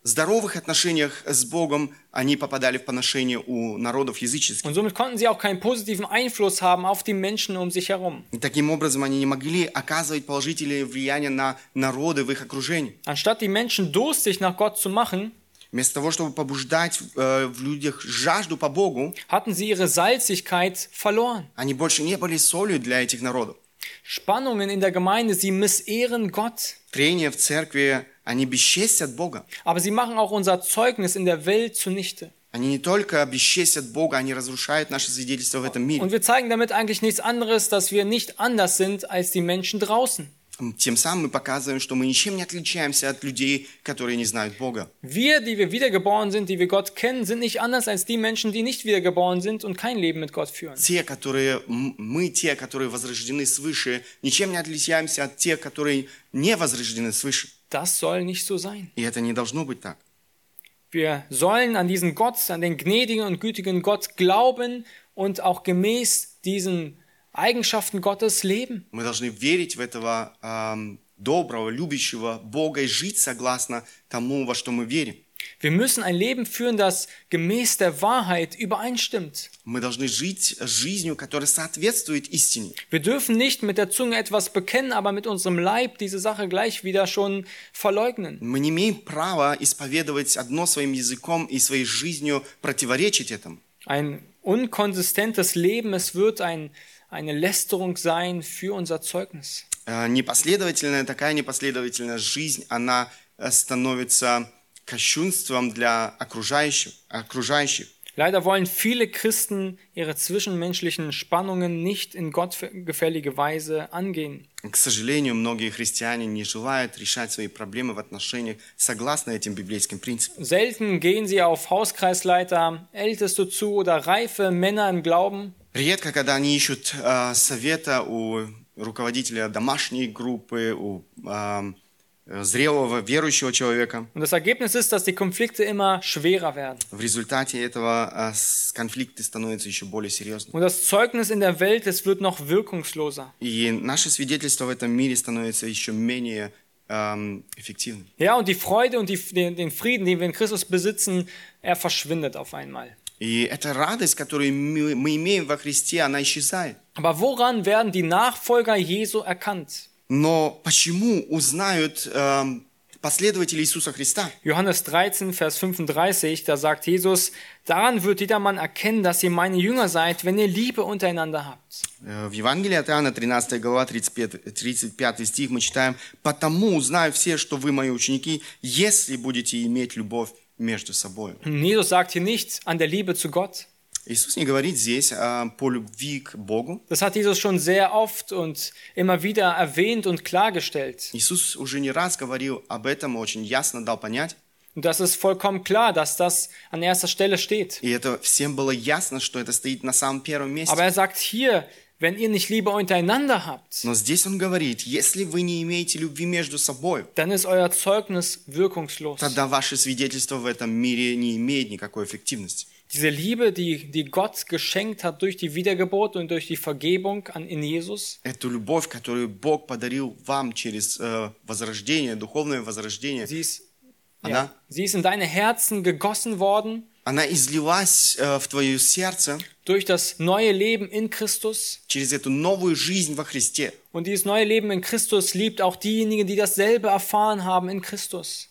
здоровых отношениях с Богом, они попадали в поношение у народов языческих. Und somit konnten sie auch keinen positiven Einfluss haben auf die Menschen um sich herum. И таким образом они не могли оказывать положительное влияние на народы в их окружении. Anstatt die Menschen durstig nach Gott zu machen, Вместо того, чтобы побуждать э, в людях жажду по Богу, hatten sie ihre Salzigkeit verloren. они больше не были солью для этих народов. Spannungen in der Gemeinde, sie missehren Gott. Трения в церкви, они бесчестят Бога. Aber sie machen auch unser Zeugnis in der Welt zunichte. Они не только бесчестят Бога, они разрушают наше свидетельство в этом мире. Und wir zeigen damit eigentlich nichts anderes, dass wir nicht anders sind als die Menschen draußen. Тем самым мы показываем, что мы ничем не отличаемся от людей, которые не знают Бога. Wir, die wir wiedergeboren sind, die wir Gott kennen, sind nicht anders als die Menschen, die nicht wiedergeboren sind und kein Leben mit Gott führen. Те, которые, м- мы, те, которые возрождены свыше, ничем не отличаемся от тех, которые не возрождены свыше. Das soll nicht so sein. И это не должно быть так. Wir sollen an diesen Gott, an den gnädigen und gütigen Gott glauben und auch gemäß diesen Eigenschaften Gottes leben. Мы должны верить в этого ам, доброго, любящего Бога и жить согласно тому, во что мы верим. Wir müssen ein Leben führen, das gemäß der Wahrheit übereinstimmt. Мы должны жить жизнью, которая соответствует истине. Wir dürfen nicht mit der Zunge etwas bekennen, aber mit unserem Leib diese Sache gleich wieder schon verleugnen. Мы не имеем права исповедовать одно своим языком и своей жизнью противоречить этому. Ein unkonsistentes Leben, es wird ein, eine Lästerung sein für unser Zeugnis. Э, Непоследовательная, такая непоследовательная жизнь, она э, становится кощунством для окружающих. окружающих. Leider wollen viele Christen ihre zwischenmenschlichen Spannungen nicht in gottgefällige Weise angehen. К сожалению, многие христиане не желают решать свои проблемы в отношениях согласно этим библейским принципам. Selten gehen sie auf Hauskreisleiter, Älteste zu oder reife Männer im Glauben. Редко, когда они ищут э, совета у руководителя домашней группы, у э, зрелого верующего человека. Und das Ergebnis ist, dass die Konflikte immer schwerer werden. В результате этого э, с- конфликты становятся еще более серьезными. Und das Zeugnis in der Welt, es wird noch wirkungsloser. И наше свидетельство в этом мире становится еще менее эм, эффективным. Ja, und die Freude und die, den, den Frieden, den wir in Christus besitzen, er verschwindet auf einmal. И эта радость, которую мы мы имеем во Христе, она исчезает. Aber woran werden die Nachfolger Jesu erkannt? Но почему узнают эм, последователи Иисуса Христа? Johannes 13, Vers 35, da sagt Jesus, daran wird jedermann erkennen, dass ihr meine Jünger seid, wenn ihr Liebe untereinander habt. Э, В Евангелии от Иоанна, 13 глава, 35, 35 стих, мы читаем, «Потому узнают все, что вы мои ученики, если будете иметь любовь между собой». Und Jesus sagt hier nicht an der Liebe zu Gott. Иисус не говорит здесь э, по любви к Богу. Das hat Jesus schon sehr oft und immer wieder erwähnt und klargestellt. Иисус уже не раз говорил об этом, очень ясно дал понять. Und das ist vollkommen klar, dass das an erster Stelle steht. И это всем было ясно, что это стоит на самом первом месте. Aber er sagt hier, wenn ihr nicht Liebe untereinander habt, Но здесь он говорит, если вы не имеете любви между собой, dann ist euer Zeugnis wirkungslos. тогда ваше свидетельство в этом мире не имеет никакой эффективности. Diese Liebe, die, die Gott geschenkt hat durch die Wiedergeburt und durch die Vergebung an, in Jesus, Эту любовь, которую Бог подарил вам через э, возрождение, духовное возрождение, sie ist, Anna? ja, sie ist in deine Herzen gegossen worden она излилась э, в твое сердце durch das neue Leben in Christus. через эту новую жизнь во Христе. Und dieses neue Leben in Christus liebt auch diejenigen, die dasselbe erfahren haben in Christus.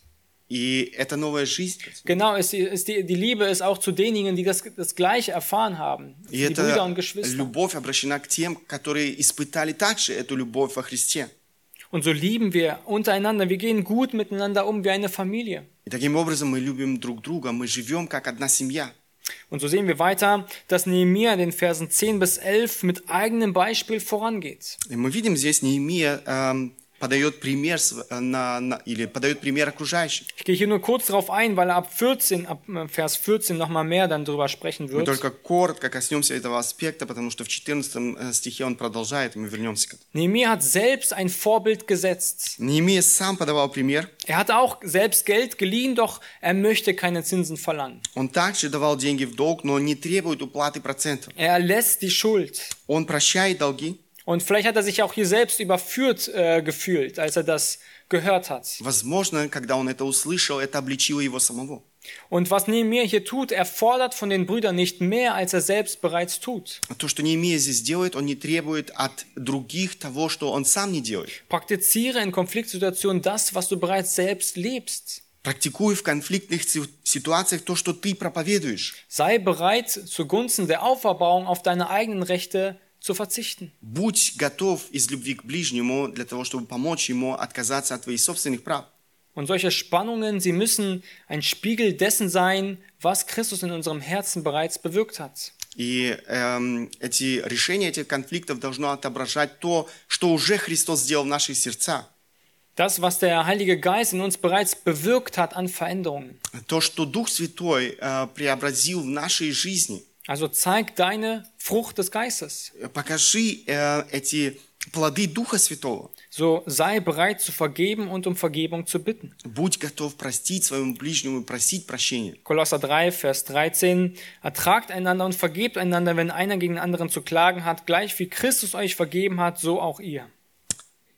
И эта новая жизнь, Genau, ist die, ist die, die Liebe ist auch zu denjenigen, die das, das Gleiche erfahren haben. и Die Brüder эта und Geschwister. любовь обращена к тем, которые испытали также эту любовь во Христе. Und so lieben wir untereinander. Wir gehen gut miteinander um wie eine Familie. И таким образом мы любим друг друга, мы живем как одна семья. Und so sehen wir weiter, dass Nehemia in den Versen 10 bis 11 mit eigenem Beispiel vorangeht. И мы видим здесь Неемия эм, подает пример св- э, на, на- или подает пример окружающим. Ich gehe hier nur kurz darauf ein, weil er ab 14, ab äh, Vers 14 nochmal mehr dann drüber sprechen Мы wird. только коротко коснемся этого аспекта, потому что в 14 э, стихе он продолжает, и мы вернемся к этому. Nehemia hat selbst ein Vorbild gesetzt. Неемия сам подавал пример. Er hat auch selbst Geld geliehen, doch er möchte keine Zinsen verlangen. Он также давал деньги в долг, но не требует уплаты процентов. Er lässt die Schuld. Он прощает долги. Und vielleicht hat er sich auch hier selbst überführt äh, gefühlt, als er das gehört hat. Возможно, когда он это услышал, это обличило его самого. Und was Nehemiah hier tut, er fordert von den Brüdern nicht mehr, als er selbst bereits tut. То, что Неемия здесь делает, он не требует от других того, что он сам не делает. Praktiziere in Konfliktsituationen das, was du bereits selbst lebst. Практикуй в конфликтных си- ситуациях то, что ты проповедуешь. Sei bereit, zugunsten der Auferbauung auf deine eigenen Rechte zu verzichten. Будь готов из любви к ближнему для того, чтобы помочь ему отказаться от твоих собственных прав. Und solche Spannungen, sie müssen ein Spiegel dessen sein, was Christus in unserem Herzen bereits bewirkt hat. И эм, эти решения этих конфликтов должно отображать то, что уже Христос сделал в наших сердцах. Das, was der Heilige Geist in uns bereits bewirkt hat an Veränderungen. То, что Дух Святой э, преобразил в нашей жизни. Also zeig deine Frucht des Geistes. Покажи э, эти плоды Духа Святого. So sei bereit zu vergeben und um Vergebung zu bitten. Будь готов простить своему ближнему и просить прощения. Kolosser 3, Vers 13. Ertragt einander und vergebt einander, wenn einer gegen den anderen zu klagen hat, gleich wie Christus euch vergeben hat, so auch ihr.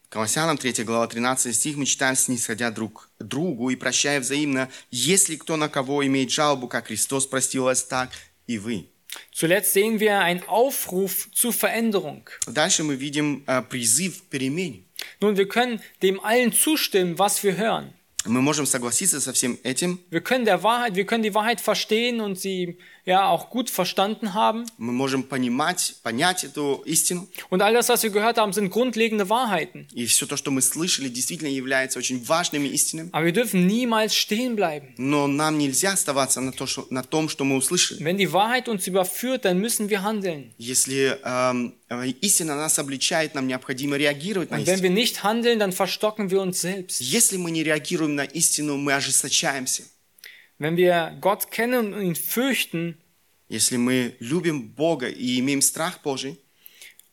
Колоссянам 3 глава 13 стих мы читаем, снисходя друг другу и прощая взаимно, если кто на кого имеет жалобу, как Христос простил вас, так и вы. Zuletzt sehen wir einen Aufruf zur Veränderung. Дальше мы видим э, призыв к перемене. Nun, wir können dem allen zustimmen, was wir hören. Мы можем согласиться со всем этим, Wir können der Wahrheit, wir können die Wahrheit verstehen und sie ja auch gut verstanden haben. мы можем понимать, понять эту истину. Und all das, was wir gehört haben, sind grundlegende Wahrheiten. И все то, что мы слышали, действительно является очень важными истинами. Aber wir dürfen niemals stehen bleiben. Но нам нельзя оставаться на, то, что, на том, что мы услышали. Wenn die Wahrheit uns überführt, dann müssen wir handeln. Если эм, э, истина нас обличает, нам необходимо реагировать на Und wenn истину. wir nicht handeln, dann verstocken wir uns selbst. Если мы не реагируем на истину, мы ожесточаемся. Wenn wir Gott kennen und ihn fürchten Если мы любим Бога и имеем страх Божий,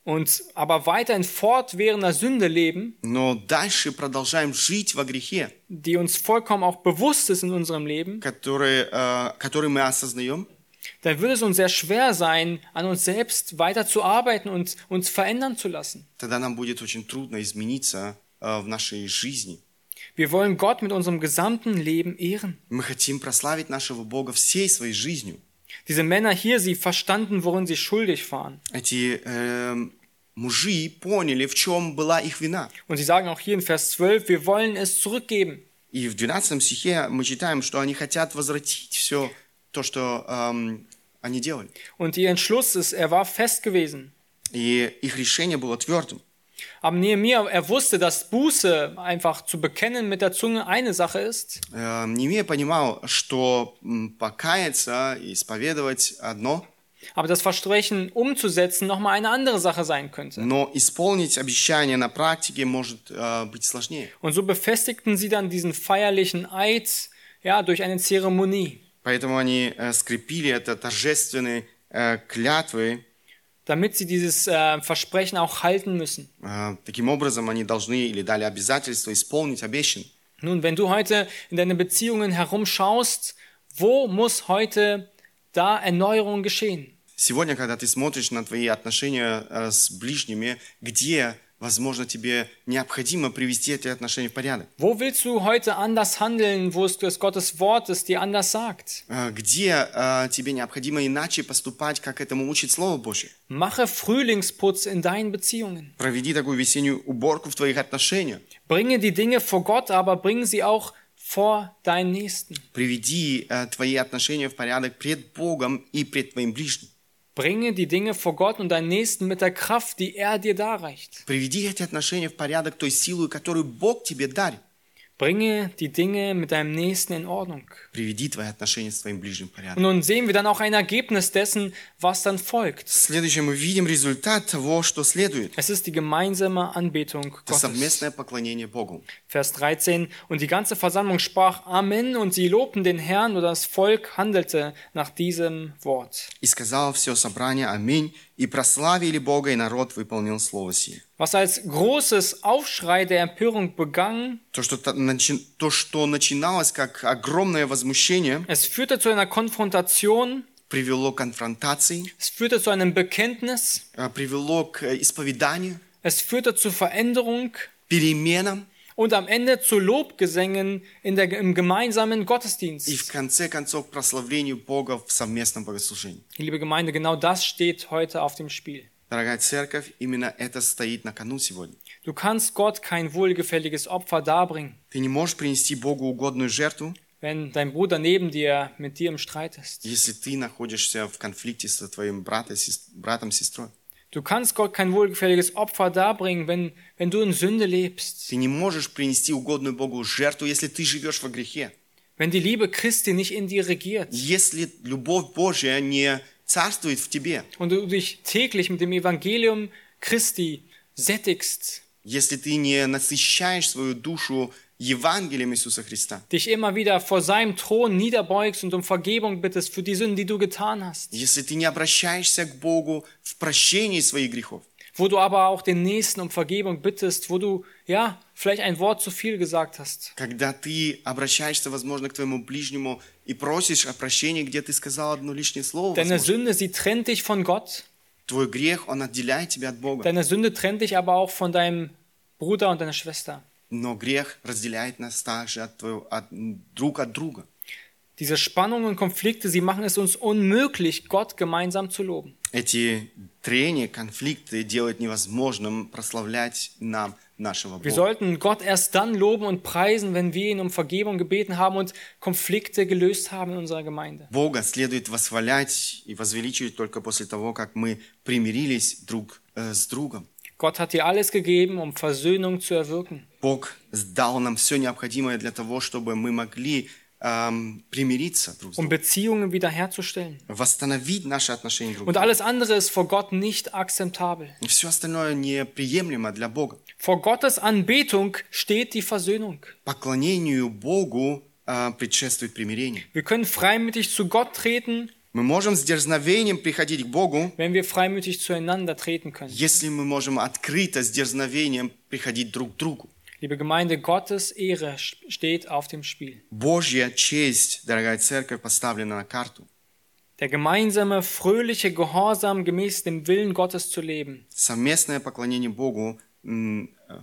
und aber weiter in fortwährender Sünde leben, но дальше продолжаем жить во грехе, die uns vollkommen auch bewusst ist in unserem Leben, который, э, который мы осознаем, dann wird es uns sehr schwer sein, an uns selbst weiter zu arbeiten und uns verändern zu lassen. тогда нам будет очень трудно измениться э, в нашей жизни. Wir wollen Gott mit unserem gesamten Leben ehren. Мы хотим прославить нашего Бога всей своей жизнью. Diese Männer hier, sie verstanden, worin sie schuldig waren. Эти э, мужи поняли, в чем была их вина. Und sie sagen auch hier in Vers 12, wir wollen es zurückgeben. И в 12 стихе мы читаем, что они хотят возвратить все то, что эм, они делали. Und ihr Entschluss ist, er war fest gewesen. И их решение было твердым. Aber Nehemiah, er wusste, dass Buße einfach zu bekennen mit der Zunge eine Sache ist, Э, Немея понимал, что м, покаяться и исповедовать одно, aber das Versprechen umzusetzen nochmal eine andere Sache sein könnte. но исполнить обещание на практике может э, быть сложнее. Und so befestigten sie dann diesen feierlichen Eid ja, durch eine Zeremonie. Поэтому они э, скрепили это торжественной э, клятвой, damit sie dieses äh, Versprechen auch halten müssen. Э, Таким образом, они должны или дали обязательство исполнить обещанное. Nun, wenn du heute in deine Beziehungen herumschaust, wo muss heute da Erneuerung geschehen? Сегодня, когда ты смотришь на твои отношения э, с ближними, где, возможно, тебе необходимо привести эти отношения в порядок? Wo willst du heute anders handeln, wo es das Gottes Wort es dir anders sagt? Э, Где э, тебе необходимо иначе поступать, как этому учит Слово Божье? Mache Frühlingsputz in deinen Beziehungen. Проведи такую весеннюю уборку в твоих отношениях. Bringe die Dinge vor Gott, aber bringe sie auch vor deinen Nächsten. Приведи э, твои отношения в порядок пред Богом и пред твоим ближним. Bringe die Dinge vor Gott und deinen Nächsten mit der Kraft, die er dir darreicht. Приведи эти отношения в порядок той силой, которую Бог тебе дарит. Bringe die Dinge mit deinem Nächsten in Ordnung. Приведи твои отношения с твоим ближним в порядок. Und nun sehen wir dann auch ein Ergebnis dessen, was dann folgt. Следующее мы видим результат того, что следует. Es ist die gemeinsame Anbetung Это Gottes. совместное поклонение Богу. Vers 13. Und die ganze Versammlung sprach Amen und sie lobten den Herrn und das Volk handelte nach diesem Wort. И сказал все собрание Аминь, и прославили Бога, и народ выполнил слово сие. Was als großes Aufschrei der Empörung begann, То что, то, что начиналось как огромное возмущение, es führte zu einer Konfrontation, привело к конфронтации, es führte zu einem Bekenntnis, э, привело к э, исповеданию, es führte zu Veränderung переменам, und am Ende zu Lobgesängen in der, im gemeinsamen и в Gottesdienst. конце концов к прославлению Бога в совместном богослужении. Liebe Gemeinde, genau das steht heute auf dem Spiel. Дорогая церковь, именно это стоит на кону сегодня. Du kannst Gott kein wohlgefälliges Opfer darbringen, Ты не можешь принести Богу угодную жертву, wenn dein Bruder neben dir mit dir im Streit ist. если ты находишься в конфликте со твоим братом, сес- братом сестрой. Du kannst Gott kein wohlgefälliges Opfer darbringen, wenn, wenn du in Sünde lebst, Ты не можешь принести угодную Богу жертву, если ты живешь во грехе. wenn die Liebe Christi nicht in dir regiert Если любовь Божья не царствует в тебе, und du dich täglich mit dem Evangelium Christi sättigst, если ты не насыщаешь свою душу Евангелием Иисуса Христа, dich immer wieder vor seinem Thron niederbeugst und um Vergebung bittest für die Sünden, die du getan hast, если ты не обращаешься к Богу в прощении своих грехов, wo du aber auch den Nächsten um Vergebung bittest, wo du, ja, vielleicht ein Wort zu viel gesagt hast. когда ты обращаешься, возможно, к твоему ближнему и просишь о прощении, где ты сказал одно лишнее слово, Deine возможно, Sünde, sie trennt dich von Gott, твой грех, он отделяет тебя от Бога. deine Sünde trennt dich aber auch von deinem Bruder und deiner Schwester. Но грех разделяет нас также от от, друг от друга. Diese Spannungen und Konflikte, sie machen es uns unmöglich, Gott gemeinsam zu loben. Эти трения, конфликты делают невозможным прославлять нам нашего Wir Бога. sollten Gott erst dann loben und preisen, wenn wir ihn um Vergebung gebeten haben und Konflikte gelöst haben in unserer Gemeinde. Бога следует восхвалять и возвеличивать только после того, как мы примирились друг э, с другом. Gott hat dir alles gegeben, um Versöhnung zu erwirken. Бог дал нам все необходимое для того, чтобы мы могли эм, примириться друг с um другом, Beziehungen wiederherzustellen. восстановить наши отношения друг с Und другом. alles andere ist vor Gott nicht akzeptabel. Все остальное неприемлемо для Бога. Vor Gottes Anbetung steht die Versöhnung. Поклонению Богу э, предшествует примирение. Wir können freimütig zu Gott treten, Мы можем с дерзновением приходить к Богу, wenn wir freimütig zueinander treten können. если мы можем открыто, с дерзновением приходить друг к другу. Liebe Gemeinde, Gottes Ehre steht auf dem Spiel. Божья честь, дорогая церковь, поставлена на карту. Der gemeinsame, fröhliche Gehorsam gemäß dem Willen Gottes zu leben. Совместное поклонение Богу, м, э,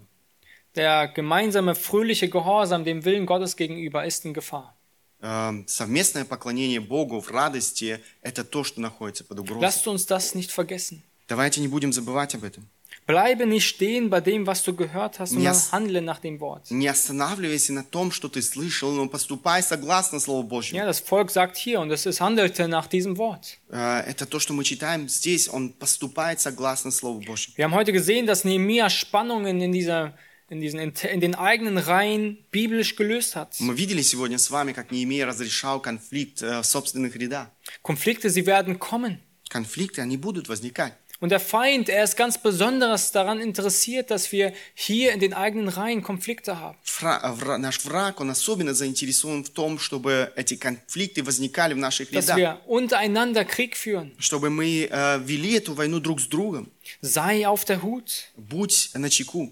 Der gemeinsame, fröhliche Gehorsam dem Willen Gottes gegenüber ist in Gefahr. Э, совместное поклонение Богу в радости – это то, что находится под угрозой. Lasst uns das nicht vergessen. Давайте не будем забывать об этом. Bleibe nicht stehen bei dem, was du gehört hast, sondern handle nach dem Wort. Не останавливайся на том, что ты слышал, но поступай согласно Слову Божьему. Ja, das Volk sagt hier und es ist handelte nach diesem Wort. Э, Это то, что мы читаем здесь. Он поступает согласно Слову Божьему. Wir haben heute gesehen, dass Nehemia Spannungen in, dieser, in, diesen, in den eigenen Reihen biblisch gelöst hat. Мы видели сегодня с вами, как Неемия разрешал конфликт э, в собственных рядах. Konflikte, sie werden kommen. Конфликты, они будут возникать. Und der Feind, er ist ganz besonders daran interessiert, dass wir hier in den eigenen Reihen Konflikte haben. Фра- вра- наш враг, он особенно заинтересован в том, чтобы эти конфликты возникали в наших Dass рядах, wir untereinander Krieg führen. чтобы мы э, вели эту войну друг с другом. Sei auf der Hut. Будь начеку.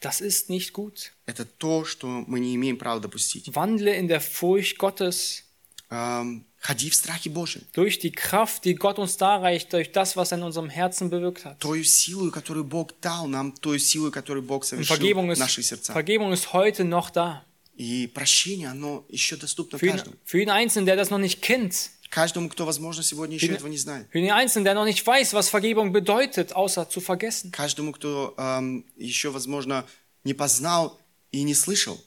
Das ist nicht gut. Это то, что мы не имеем права допустить. Wandle in der Furcht Gottes Эм, Ходи в страхе Божьем. durch die Kraft, die Gott uns darreicht, durch das, was er in unserem Herzen bewirkt hat. Тою силу, которую Бог дал нам, той силой, которую Бог Und совершил Vergebung в ist, наших сердцах. Vergebung ist heute noch da. И прощение, оно еще доступно Für, ihn, каждому. für jeden Einzelnen, der das noch nicht kennt. Каждому, кто, возможно, сегодня еще Für- этого не знает. Für den Einzelnen, der noch nicht weiß, was Vergebung bedeutet, außer zu vergessen. Каждому, кто эм, еще, возможно, не познал и не слышал.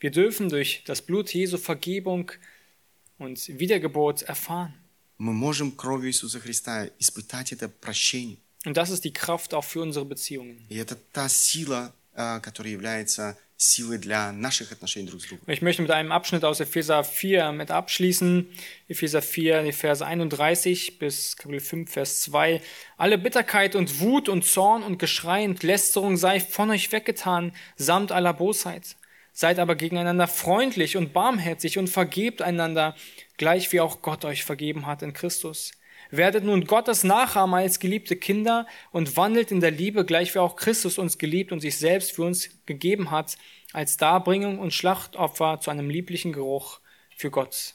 Wir dürfen durch das Blut Jesu Vergebung und Wiedergeburt erfahren. Мы можем кровью Иисуса Христа испытать это прощение. Und das ist die Kraft auch für unsere Beziehungen. И это та сила, э, которая является силой для наших отношений друг с другом. Ich möchte mit einem Abschnitt aus Epheser 4 mit abschließen. Epheser 4, die Verse 31 bis Kapitel 5, Vers 2. Alle Bitterkeit und Wut und Zorn und Geschrei und Lästerung sei von euch weggetan, samt aller Bosheit. Seid aber gegeneinander freundlich und barmherzig und vergebt einander, gleich wie auch Gott euch vergeben hat in Christus. Werdet nun Gottes Nachahmer als geliebte Kinder und wandelt in der Liebe, gleich wie auch Christus uns geliebt und sich selbst für uns gegeben hat, als Darbringung und Schlachtopfer zu einem lieblichen Geruch für Gott.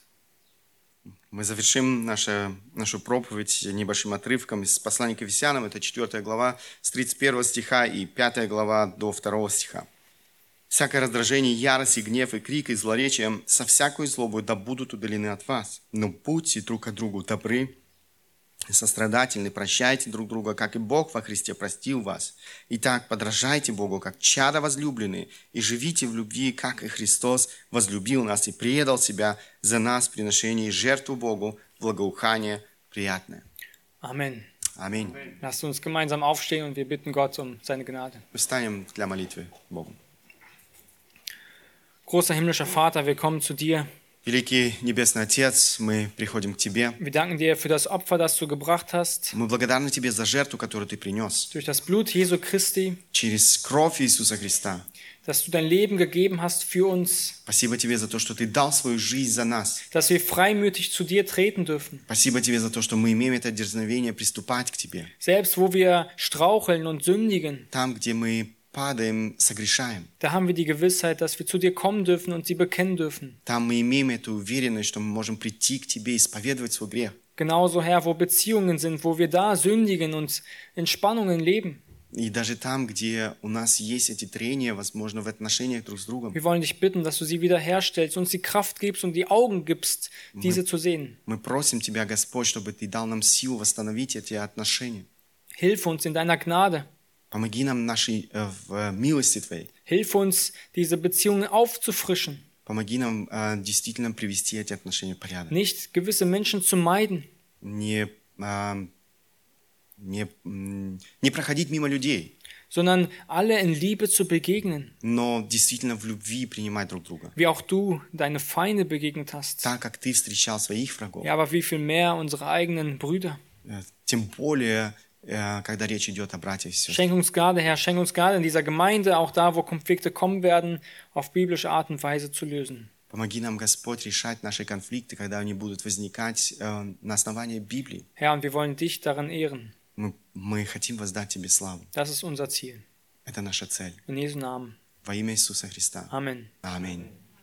Мы завершим наше, нашу проповедь небольшим отрывком из послания к Ефесянам. Это 4 глава с 31 стиха и 5 глава до 2 стиха. «Всякое раздражение, ярость и гнев, и крик, и злоречие со всякой злобой да будут удалены от вас. Но будьте друг к другу добры, и сострадательны, прощайте друг друга, как и Бог во Христе простил вас. Итак, подражайте Богу, как чада возлюбленные, и живите в любви, как и Христос возлюбил нас и предал себя за нас в приношении жертву Богу, благоухание приятное. Аминь. Lasst uns gemeinsam aufstehen und wir bitten Gott um seine Gnade. Встанем для молитвы Богу. Großer himmlischer Vater, wir kommen zu dir. Великий Небесный Отец, мы приходим к Тебе. Wir danken dir für das Opfer, das du gebracht hast, Мы благодарны Тебе за жертву, которую Ты принес. durch das Blut Jesu Christi, Через кровь Иисуса Христа. dass du dein Leben gegeben hast für uns, Спасибо Тебе за то, что Ты дал свою жизнь за нас. dass wir freimütig zu dir treten dürfen. Спасибо Тебе за то, что мы имеем это дерзновение приступать к Тебе. Selbst wo wir straucheln und sündigen, Там, где мы падаем, согрешаем. da haben wir die Gewissheit, dass wir zu dir kommen dürfen und sie bekennen dürfen. Там мы имеем эту уверенность, что мы можем прийти к Тебе и исповедовать свой грех. Genauso, Herr, wo Beziehungen sind, wo wir da sündigen und in Spannungen leben. И даже там, где у нас есть эти трения, возможно, в отношениях друг с другом, Wir wollen dich bitten, dass du sie wiederherstellst, uns die Kraft gibst und die Augen gibst, diese zu sehen. мы просим Тебя, Господь, чтобы Ты дал нам силу восстановить эти отношения. Hilf uns in deiner Gnade. Помоги нам нашей, э, в э, милости Твоей. Hilf uns, diese Beziehungen aufzufrischen, Помоги нам э, действительно привести эти отношения в порядок. nicht gewisse Menschen zu meiden, Не, э, не, м, не проходить мимо людей, sondern alle in Liebe zu begegnen, но действительно в любви принимать друг друга. wie auch du deine Feinde begegnet hast. Так, как Ты встречал своих врагов. Ja, aber wie viel mehr unsere eigenen Brüder. Э, Тем более, э, когда речь идет о братьях и сестрах. Schenk uns Gnade, Herr, schenk uns Gnade in dieser Gemeinde, auch da, wo Konflikte kommen werden, auf biblische Art und Weise zu lösen. Помоги нам, Господь, решать наши конфликты, когда они будут возникать э, на основании Библии. Herr, und wir wollen dich darin ehren. Мы, мы хотим воздать Тебе славу. Das ist unser Ziel. Это наша цель. In Jesu Namen. Во имя Иисуса Христа. Amen. Аминь.